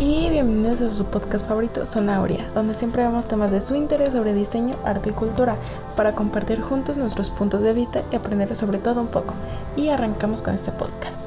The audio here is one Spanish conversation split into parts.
y bienvenidos a su podcast favorito, Zona Aurea, donde siempre vemos temas de su interés sobre diseño, arte y cultura para compartir juntos nuestros puntos de vista y aprender sobre todo un poco. Y arrancamos con este podcast.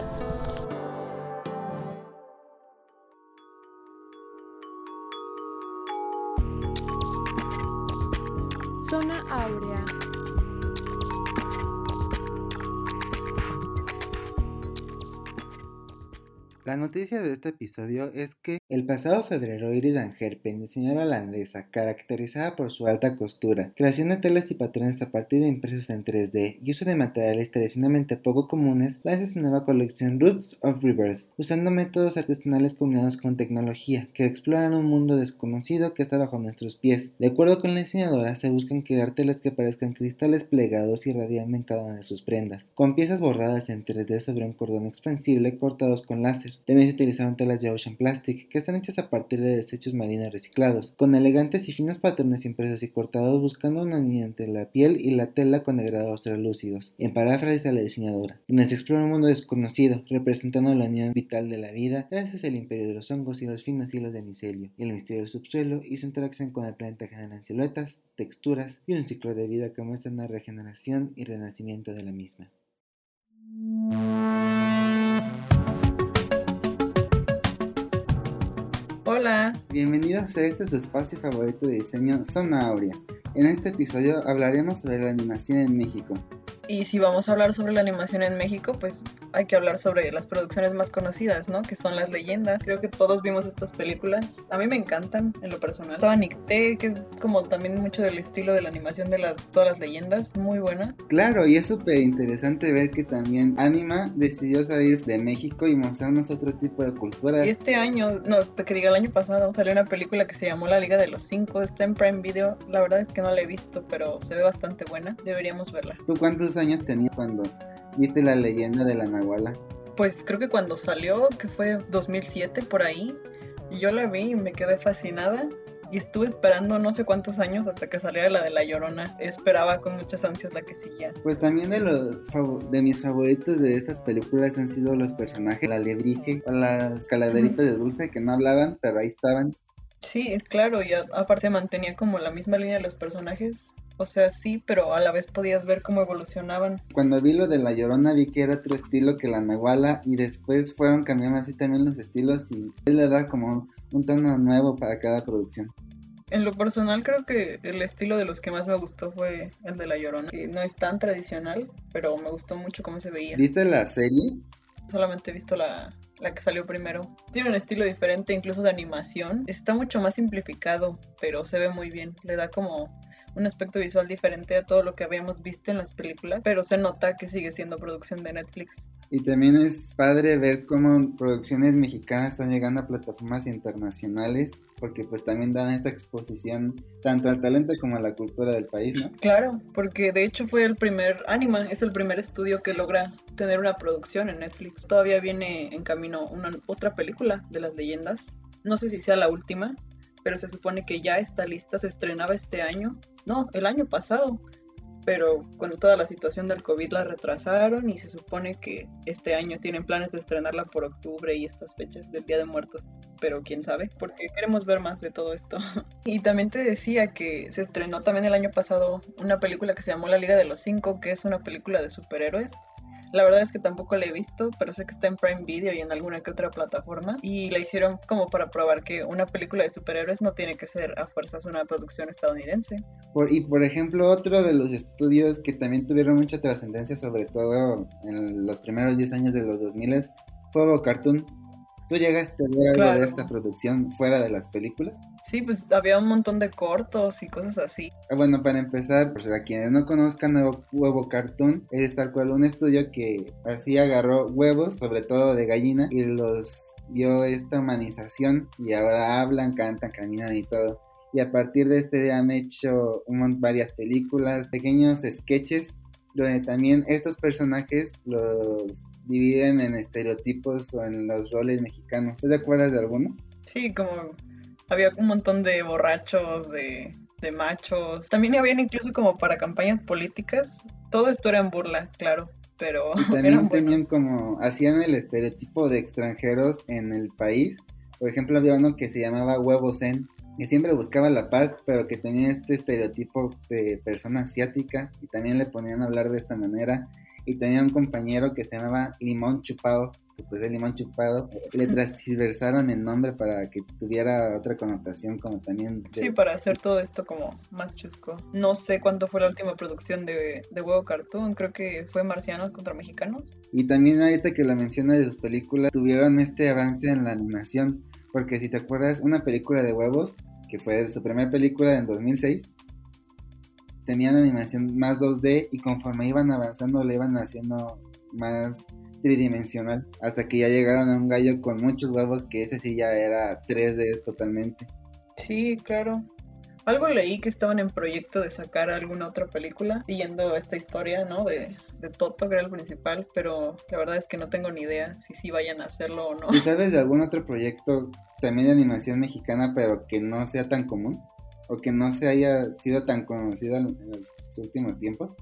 La noticia de este episodio es que el pasado febrero Iris Van Herpen, diseñadora holandesa, caracterizada por su alta costura, creación de telas y patrones a partir de impresos en 3D y uso de materiales tradicionalmente poco comunes, lanza su nueva colección Roots of Rebirth, usando métodos artesanales combinados con tecnología que exploran un mundo desconocido que está bajo nuestros pies. De acuerdo con la diseñadora, se buscan crear telas que parezcan cristales plegados y radiando en cada una de sus prendas, con piezas bordadas en 3D sobre un cordón expansible cortados con láser. También se utilizaron telas de Ocean Plastic, que están hechas a partir de desechos marinos reciclados, con elegantes y finos patrones impresos y cortados buscando una línea entre la piel y la tela con degradados translúcidos, en paráfrasis a la diseñadora, se explora un mundo desconocido, representando la unión vital de la vida gracias al imperio de los hongos y los finos hilos de micelio, el misterio del subsuelo y su interacción con el planeta generan siluetas, texturas y un ciclo de vida que muestra una regeneración y renacimiento de la misma. Hola. Bienvenidos a este su espacio favorito de diseño Zona Aurea. En este episodio hablaremos sobre la animación en México. Y si vamos a hablar sobre la animación en México, pues hay que hablar sobre las producciones más conocidas, ¿no? Que son las leyendas. Creo que todos vimos estas películas. A mí me encantan en lo personal. Estaba Nicté, que es como también mucho del estilo de la animación de las, todas las leyendas. Muy buena. Claro, y es súper interesante ver que también Anima decidió salir de México y mostrarnos otro tipo de cultura. Y este año, no, que diga el año pasado, salió una película que se llamó La Liga de los Cinco. Está en Prime Video. La verdad es que no la he visto, pero se ve bastante buena. Deberíamos verla. ¿Tú cuántos años tenías cuando viste la leyenda de la Nahuala? Pues creo que cuando salió, que fue 2007 por ahí, yo la vi y me quedé fascinada. Y estuve esperando no sé cuántos años hasta que saliera la de La Llorona. Esperaba con muchas ansias la que seguía. Pues también de los de mis favoritos de estas películas han sido los personajes, la lebrige o las calaveritas de dulce que no hablaban, pero ahí estaban. Sí, claro, y aparte mantenía como la misma línea de los personajes o sea, sí, pero a la vez podías ver cómo evolucionaban. Cuando vi lo de La Llorona vi que era otro estilo que la Nahuala y después fueron cambiando así también los estilos y él le da como un tono nuevo para cada producción. En lo personal creo que el estilo de los que más me gustó fue el de La Llorona. no es tan tradicional, pero me gustó mucho cómo se veía. ¿Viste la serie? Solamente he visto la, la que salió primero. Tiene un estilo diferente incluso de animación. Está mucho más simplificado, pero se ve muy bien. Le da como un aspecto visual diferente a todo lo que habíamos visto en las películas, pero se nota que sigue siendo producción de Netflix. Y también es padre ver cómo producciones mexicanas están llegando a plataformas internacionales, porque pues también dan esta exposición tanto al talento como a la cultura del país, ¿no? Claro, porque de hecho fue el primer, Anima es el primer estudio que logra tener una producción en Netflix. Todavía viene en camino una otra película de las leyendas. No sé si sea la última, pero se supone que ya está lista, se estrenaba este año, no, el año pasado, pero con toda la situación del COVID la retrasaron y se supone que este año tienen planes de estrenarla por octubre y estas fechas del Día de Muertos, pero quién sabe, porque queremos ver más de todo esto. y también te decía que se estrenó también el año pasado una película que se llamó La Liga de los Cinco, que es una película de superhéroes la verdad es que tampoco la he visto, pero sé que está en Prime Video y en alguna que otra plataforma. Y la hicieron como para probar que una película de superhéroes no tiene que ser a fuerzas una producción estadounidense. Por, y por ejemplo, otro de los estudios que también tuvieron mucha trascendencia, sobre todo en los primeros 10 años de los 2000 fue Cartoon. ¿Tú llegaste a ver algo de esta producción fuera de las películas? Sí, pues había un montón de cortos y cosas así. Ah, bueno, para empezar, pues a quienes no conozcan Huevo Cartoon, es tal cual un estudio que así agarró huevos, sobre todo de gallina, y los dio esta humanización y ahora hablan, cantan, caminan y todo. Y a partir de este día han hecho varias películas, pequeños sketches, donde también estos personajes los dividen en estereotipos o en los roles mexicanos. ¿Te acuerdas de alguno? Sí, como había un montón de borrachos, de, machos. También habían incluso como para campañas políticas. Todo esto era en burla, claro. Pero también tenían como, hacían el estereotipo de extranjeros en el país, Por ejemplo, había uno que se llamaba Huevo Zen, que siempre buscaba la paz, pero que tenía este estereotipo de persona asiática y también le ponían a hablar de esta manera. Y tenía un compañero que se llamaba Limón Chupado, que pues el limón chupado, le transversaron el nombre para que tuviera otra connotación como también... Sí, para hacer todo esto como más chusco. No sé cuánto fue la última producción de, de Huevo Cartoon, creo que fue Marcianos contra Mexicanos. Y también ahorita que lo menciona de sus películas, tuvieron este avance en la animación, porque si te acuerdas, una película de huevos, que fue su primera película en 2006, tenían animación más 2D y conforme iban avanzando le iban haciendo más tridimensional hasta que ya llegaron a un gallo con muchos huevos que ese sí ya era 3D totalmente. Sí, claro. Algo leí que estaban en proyecto de sacar alguna otra película siguiendo esta historia, ¿no? De, de Toto, que era el principal, pero la verdad es que no tengo ni idea si sí vayan a hacerlo o no. ¿Y sabes de algún otro proyecto también de animación mexicana, pero que no sea tan común? ¿O que no se haya sido tan conocido en los últimos tiempos?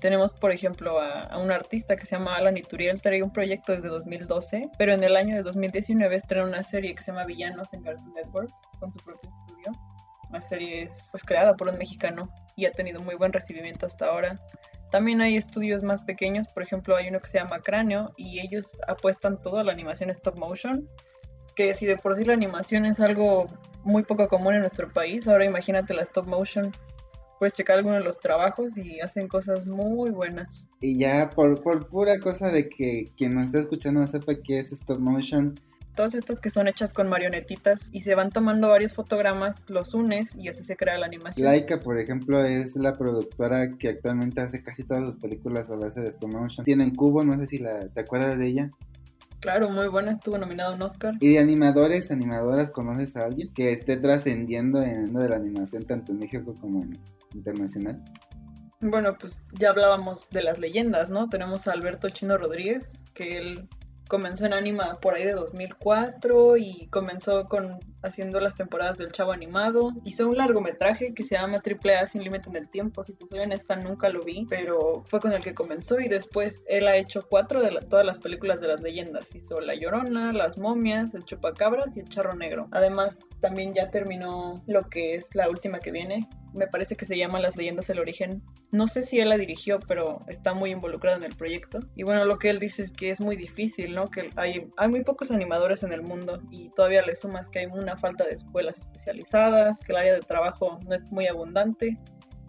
Tenemos, por ejemplo, a, un artista que se llama Alan Ituriel, trae un proyecto desde 2012, pero en el año de 2019 estrenó una serie que se llama Villanos en Cartoon Network, con su propio estudio. La serie es pues, creada por un mexicano y ha tenido muy buen recibimiento hasta ahora. También hay estudios más pequeños, por ejemplo, hay uno que se llama Cráneo y ellos apuestan todo a la animación stop motion, que si de por sí la animación es algo muy poco común en nuestro país, ahora imagínate la stop motion puedes checar algunos de los trabajos y hacen cosas muy buenas. Y ya por, por pura cosa de que quien nos está escuchando sepa que es stop motion. Todas estas que son hechas con marionetitas y se van tomando varios fotogramas, los unes y así se crea la animación. Laika, por ejemplo, es la productora que actualmente hace casi todas las películas a base de stop motion. Tienen Cubo, no sé si la, te acuerdas de ella. Claro, muy buena, estuvo nominado un Oscar. ¿Y de animadores, animadoras, conoces a alguien que esté trascendiendo en de la animación tanto en México como en internacional? Bueno, pues ya hablábamos de las leyendas, ¿no? Tenemos a Alberto Chino Rodríguez, que él comenzó en Anima por ahí de 2004 y comenzó con haciendo las temporadas del Chavo Animado. Hizo un largometraje que se llama Triple A sin límite en el tiempo. Si te soy esta nunca lo vi, pero fue con el que comenzó y después él ha hecho cuatro de todas las películas de las leyendas. Hizo La Llorona, Las Momias, El Chupacabras y El Charro Negro. Además, también ya terminó lo que es la última que viene, me parece que se llama Las leyendas del origen. No sé si él la dirigió, pero está muy involucrado en el proyecto. Y bueno, lo que él dice es que es muy difícil, ¿no? Que hay, hay muy pocos animadores en el mundo y todavía le sumas que hay una falta de escuelas especializadas, que el área de trabajo no es muy abundante.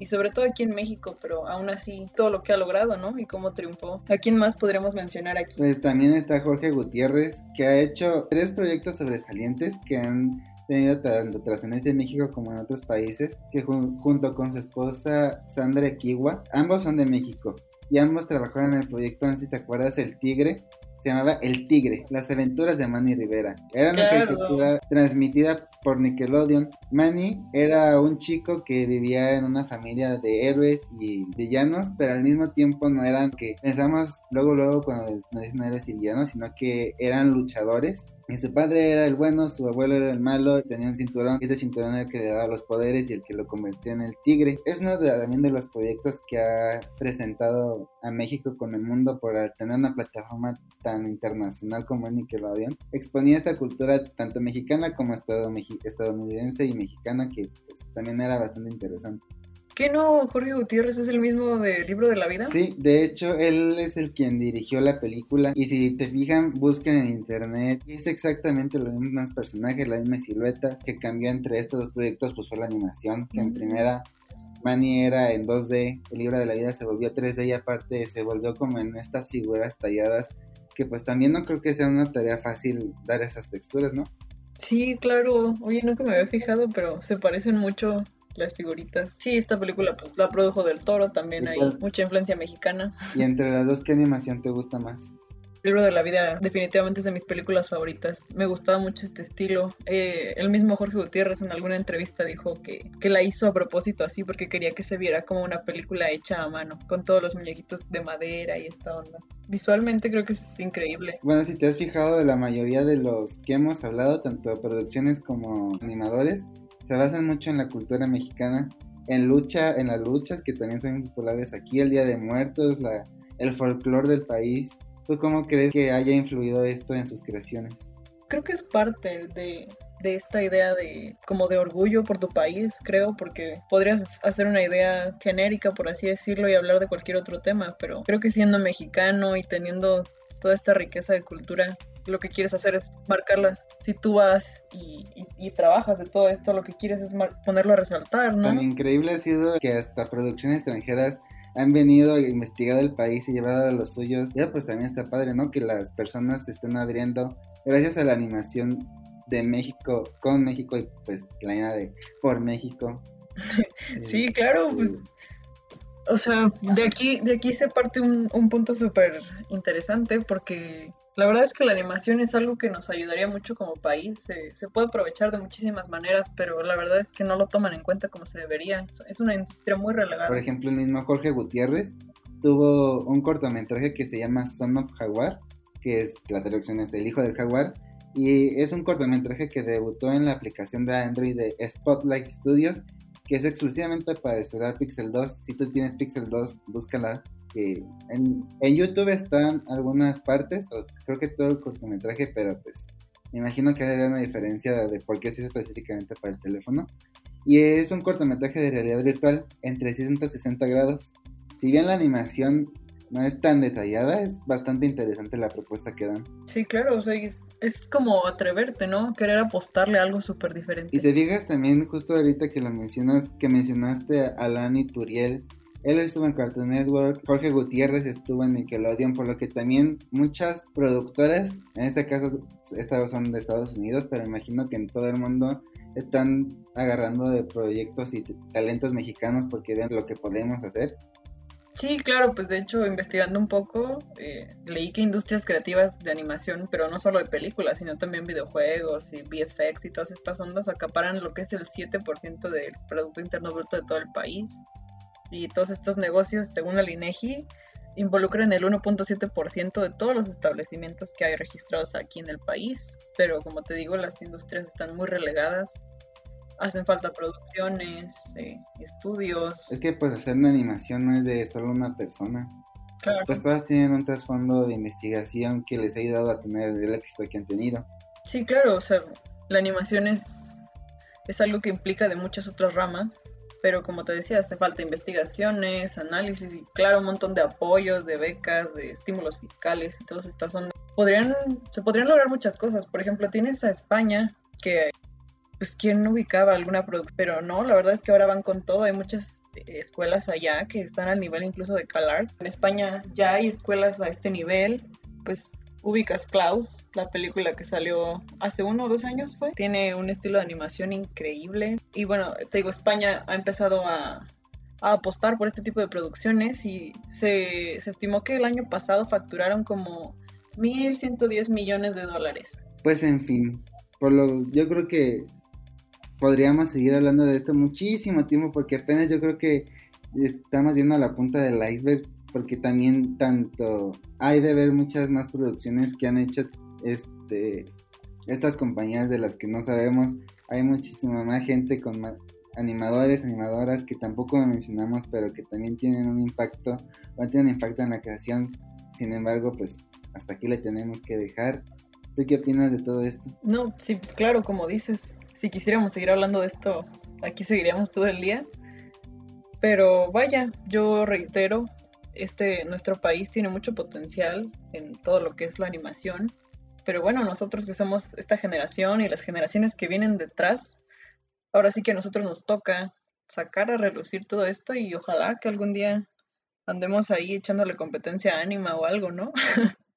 Y sobre todo aquí en México, pero aún así todo lo que ha logrado, ¿no? Y cómo triunfó. ¿A quién más podremos mencionar aquí? Pues también está Jorge Gutiérrez, que ha hecho tres proyectos sobresalientes que han tenido tanto trascendencia en México como en otros países, que junto con su esposa Sandra Kiwa, ambos son de México y ambos trabajaron en el proyecto, no sé si te acuerdas, El Tigre, se llamaba El Tigre, las aventuras de Manny Rivera. Era una caricatura transmitida por Nickelodeon. Manny era un chico que vivía en una familia de héroes y villanos, pero al mismo tiempo no eran que pensamos luego luego cuando nos dicen héroes y villanos, sino que eran luchadores y su padre era el bueno, su abuelo era el malo, tenía un cinturón, y este cinturón era el que le daba los poderes y el que lo convertía en el tigre. Es uno de, también de los proyectos que ha presentado a México con el mundo por tener una plataforma tan internacional como Nickelodeon. Exponía esta cultura tanto mexicana como estadounidense y mexicana que pues, también era bastante interesante. ¿Qué no? Jorge Gutiérrez es el mismo del libro de la vida. Sí, de hecho, él es el quien dirigió la película. Y si te fijan, busquen en internet. Es exactamente los mismos personajes, la misma silueta. Que cambió entre estos dos proyectos, pues fue la animación. Que en primera Manny era en 2D, el libro de la vida se volvió 3D y aparte se volvió como en estas figuras talladas. Que pues también no creo que sea una tarea fácil dar esas texturas, ¿no? Sí, claro. Oye, nunca me había fijado, pero se parecen mucho las figuritas. Sí, esta película pues la produjo del Toro, también hay mucha influencia mexicana. Y entre las dos, ¿qué animación te gusta más? El libro de la vida definitivamente es de mis películas favoritas. Me gustaba mucho este estilo. Eh, el mismo Jorge Gutiérrez en alguna entrevista dijo que, que, la hizo a propósito así porque quería que se viera como una película hecha a mano, con todos los muñequitos de madera y esta onda. Visualmente creo que es increíble. Bueno, si te has fijado de la mayoría de los que hemos hablado, tanto producciones como animadores, se basan mucho en la cultura mexicana, en lucha, en las luchas que también son populares aquí, el Día de Muertos, el folclore del país. ¿Tú cómo crees que haya influido esto en sus creaciones? creo que es parte de, de esta idea de como de orgullo por tu país, creo, porque podrías hacer una idea genérica, por así decirlo, y hablar de cualquier otro tema, pero creo que siendo mexicano y teniendo toda esta riqueza de cultura, lo que quieres hacer es marcarla. Si tú vas y, trabajas de todo esto, lo que quieres es ponerlo a resaltar, ¿no? Tan increíble ha sido que hasta producciones extranjeras han venido a investigar el país y llevado a los suyos. Ya pues también está padre, ¿no? Que las personas se estén abriendo gracias a la animación de México con México y pues la idea de por México. sí, claro, pues o sea, de aquí, de aquí se parte un, un punto súper interesante porque la verdad es que la animación es algo que nos ayudaría mucho como país. Se, puede aprovechar de muchísimas maneras, pero la verdad es que no lo toman en cuenta como se debería. Es una industria muy relegada. Por ejemplo, el mismo Jorge Gutiérrez tuvo un cortometraje que se llama Son of Jaguar, que es la traducción es Hijo del Jaguar, y es un cortometraje que debutó en la aplicación de Android de Spotlight Studios, que es exclusivamente para el celular Pixel 2. Si tú tienes Pixel 2, búscala. Que en, en, YouTube están algunas partes, o creo que todo el cortometraje, pero pues me imagino que hay una diferencia de por qué es específicamente para el teléfono. Y es un cortometraje de realidad virtual en 360 grados. Si bien la animación no es tan detallada, es bastante interesante la propuesta que dan. Sí, claro, o sea, es, como atreverte, ¿no? Querer apostarle a algo súper diferente. Y te digas también, justo ahorita que lo mencionas, que mencionaste a Lani Turiel, él estuvo en Cartoon Network, Jorge Gutiérrez estuvo en Nickelodeon, por lo que también muchas productoras, en este caso estas son de Estados Unidos, pero imagino que en todo el mundo están agarrando de proyectos y talentos mexicanos porque vean lo que podemos hacer. Sí, claro, pues de hecho, investigando un poco, eh, leí que industrias creativas de animación, pero no solo de películas, sino también videojuegos y VFX y todas estas ondas acaparan lo que es el 7% del Producto Interno Bruto de todo el país. Y todos estos negocios, según el INEGI, involucran el 1.7% de todos los establecimientos que hay registrados aquí en el país. Pero como te digo, las industrias están muy relegadas hacen falta producciones, eh, estudios. Es que pues hacer una animación no es de solo una persona. Claro. Pues todas tienen un trasfondo de investigación que les ha ayudado a tener el éxito que han tenido. Sí, claro, o sea, la animación es, es algo que implica de muchas otras ramas, pero como te decía, hace falta investigaciones, análisis y claro, un montón de apoyos, de becas, de estímulos fiscales y todas estas son... Podrían, se podrían lograr muchas cosas. Por ejemplo, tienes a España, que pues quién ubicaba alguna producción, pero no, la verdad es que ahora van con todo, hay muchas escuelas allá que están al nivel incluso de CalArts. En España ya hay escuelas a este nivel, pues ubicas Klaus, la película que salió hace uno o dos años fue, tiene un estilo de animación increíble. Y bueno, te digo, España ha empezado a, apostar por este tipo de producciones y se, se estimó que el año pasado facturaron como 1.110 millones de dólares. Pues en fin, por lo yo creo que podríamos seguir hablando de esto muchísimo tiempo porque apenas yo creo que estamos viendo a la punta del iceberg porque también tanto hay de ver muchas más producciones que han hecho este estas compañías de las que no sabemos hay muchísima más gente con animadores animadoras que tampoco mencionamos pero que también tienen un impacto o tienen impacto en la creación sin embargo pues hasta aquí le tenemos que dejar ¿Tú qué opinas de todo esto? No, sí, pues claro, como dices, si quisiéramos seguir hablando de esto, aquí seguiríamos todo el día. Pero vaya, yo reitero, este nuestro país tiene mucho potencial en todo lo que es la animación. Pero bueno, nosotros que somos esta generación y las generaciones que vienen detrás, ahora sí que a nosotros nos toca sacar a relucir todo esto y ojalá que algún día andemos ahí echándole competencia a Anima o algo, ¿no?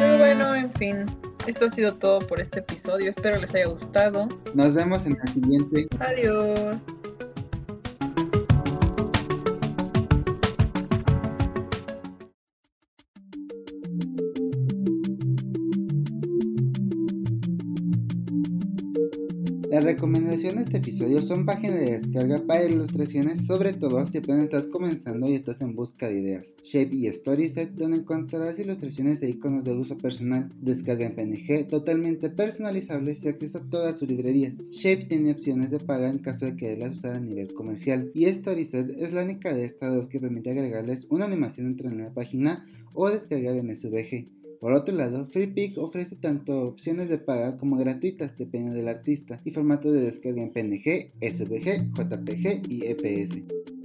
Pero bueno, en fin, esto ha sido todo por este episodio. Espero les haya gustado. Nos vemos en el siguiente. Adiós. Las recomendaciones de este episodio son páginas de descarga para ilustraciones, sobre todo si apenas estás comenzando y estás en busca de ideas. Shape y Storyset, donde encontrarás ilustraciones e iconos de uso personal, descarga en PNG totalmente personalizables y acceso a todas sus librerías. Shape tiene opciones de paga en caso de quererlas usar a nivel comercial y Storyset es la única de estas dos que permite agregarles una animación entre en la página o descargar en SVG. Por otro lado, FreePic ofrece tanto opciones de paga como gratuitas dependiendo del artista y formatos de descarga en PNG, SVG, JPG y EPS.